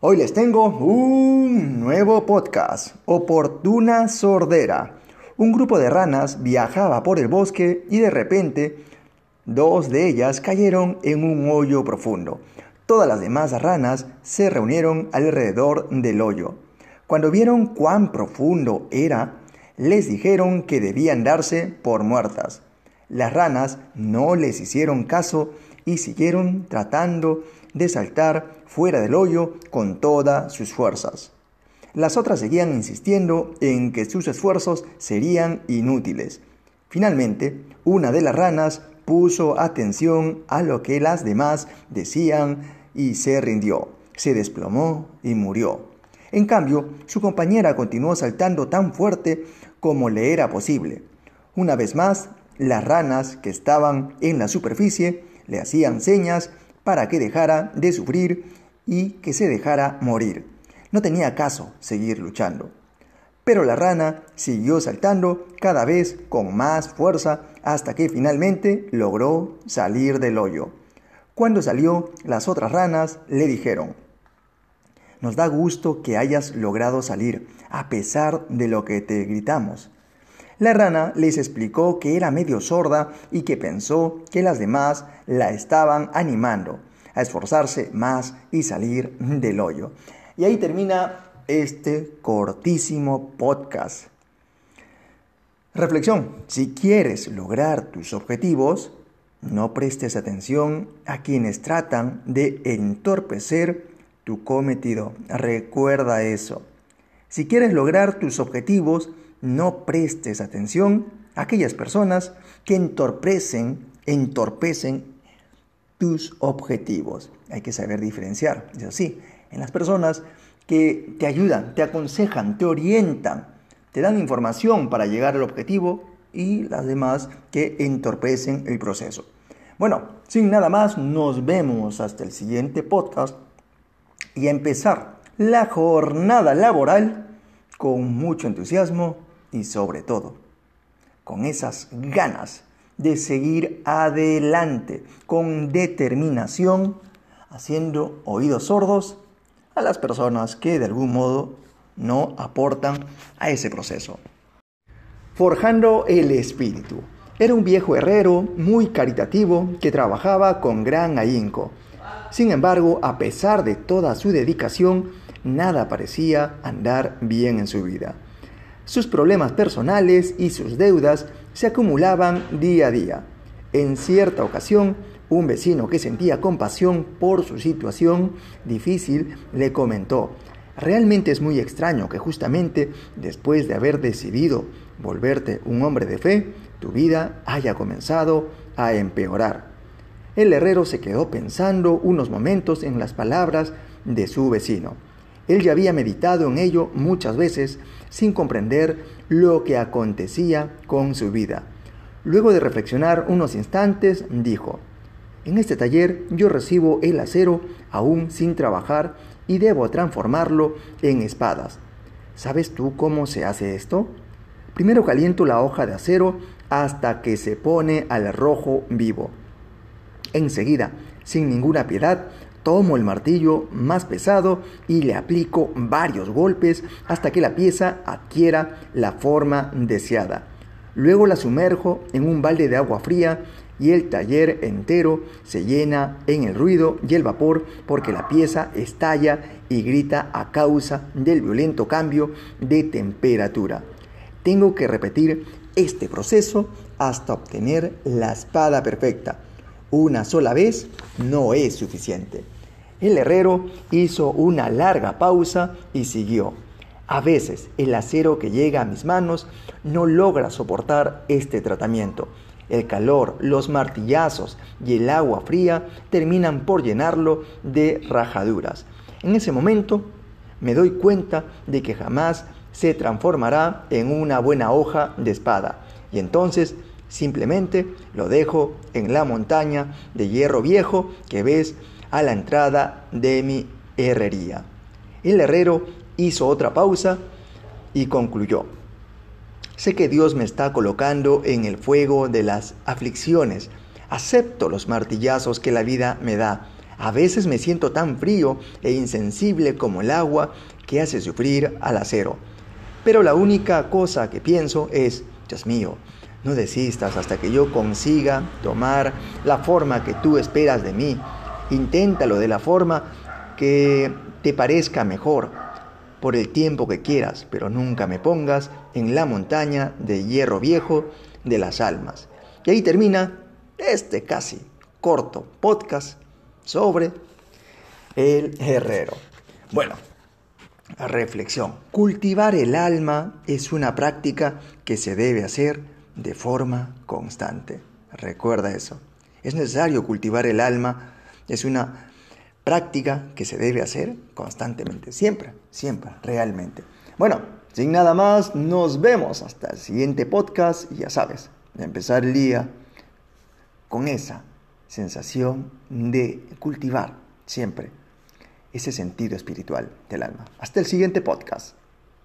Hoy les tengo un nuevo podcast, Oportuna Sordera. Un grupo de ranas viajaba por el bosque y de repente dos de ellas cayeron en un hoyo profundo. Todas las demás ranas se reunieron alrededor del hoyo. Cuando vieron cuán profundo era, les dijeron que debían darse por muertas. Las ranas no les hicieron caso y siguieron tratando de saltar fuera del hoyo con todas sus fuerzas. Las otras seguían insistiendo en que sus esfuerzos serían inútiles. Finalmente, una de las ranas puso atención a lo que las demás decían y se rindió. Se desplomó y murió. En cambio, su compañera continuó saltando tan fuerte como le era posible. Una vez más, las ranas que estaban en la superficie le hacían señas para que dejara de sufrir y que se dejara morir. No tenía caso seguir luchando. Pero la rana siguió saltando cada vez con más fuerza hasta que finalmente logró salir del hoyo. Cuando salió, las otras ranas le dijeron, Nos da gusto que hayas logrado salir, a pesar de lo que te gritamos. La rana les explicó que era medio sorda y que pensó que las demás la estaban animando a esforzarse más y salir del hoyo. Y ahí termina este cortísimo podcast. Reflexión, si quieres lograr tus objetivos, no prestes atención a quienes tratan de entorpecer tu cometido. Recuerda eso. Si quieres lograr tus objetivos, no prestes atención a aquellas personas que entorpecen, entorpecen tus objetivos. Hay que saber diferenciar, eso sí, en las personas que te ayudan, te aconsejan, te orientan, te dan información para llegar al objetivo y las demás que entorpecen el proceso. Bueno, sin nada más, nos vemos hasta el siguiente podcast y empezar la jornada laboral con mucho entusiasmo y sobre todo con esas ganas de seguir adelante con determinación, haciendo oídos sordos a las personas que de algún modo no aportan a ese proceso. Forjando el espíritu. Era un viejo herrero muy caritativo que trabajaba con gran ahínco. Sin embargo, a pesar de toda su dedicación, nada parecía andar bien en su vida. Sus problemas personales y sus deudas se acumulaban día a día. En cierta ocasión, un vecino que sentía compasión por su situación difícil le comentó, realmente es muy extraño que justamente después de haber decidido volverte un hombre de fe, tu vida haya comenzado a empeorar. El herrero se quedó pensando unos momentos en las palabras de su vecino. Él ya había meditado en ello muchas veces sin comprender lo que acontecía con su vida. Luego de reflexionar unos instantes, dijo, en este taller yo recibo el acero aún sin trabajar y debo transformarlo en espadas. ¿Sabes tú cómo se hace esto? Primero caliento la hoja de acero hasta que se pone al rojo vivo. Enseguida, sin ninguna piedad, Tomo el martillo más pesado y le aplico varios golpes hasta que la pieza adquiera la forma deseada. Luego la sumerjo en un balde de agua fría y el taller entero se llena en el ruido y el vapor porque la pieza estalla y grita a causa del violento cambio de temperatura. Tengo que repetir este proceso hasta obtener la espada perfecta. Una sola vez no es suficiente. El herrero hizo una larga pausa y siguió. A veces el acero que llega a mis manos no logra soportar este tratamiento. El calor, los martillazos y el agua fría terminan por llenarlo de rajaduras. En ese momento me doy cuenta de que jamás se transformará en una buena hoja de espada. Y entonces simplemente lo dejo en la montaña de hierro viejo que ves a la entrada de mi herrería. El herrero hizo otra pausa y concluyó. Sé que Dios me está colocando en el fuego de las aflicciones. Acepto los martillazos que la vida me da. A veces me siento tan frío e insensible como el agua que hace sufrir al acero. Pero la única cosa que pienso es, Dios mío, no desistas hasta que yo consiga tomar la forma que tú esperas de mí. Inténtalo de la forma que te parezca mejor, por el tiempo que quieras, pero nunca me pongas en la montaña de hierro viejo de las almas. Y ahí termina este casi corto podcast sobre el herrero. Bueno, reflexión. Cultivar el alma es una práctica que se debe hacer de forma constante. Recuerda eso. Es necesario cultivar el alma. Es una práctica que se debe hacer constantemente. Siempre, siempre, realmente. Bueno, sin nada más, nos vemos hasta el siguiente podcast. Y ya sabes, empezar el día con esa sensación de cultivar siempre ese sentido espiritual del alma. Hasta el siguiente podcast.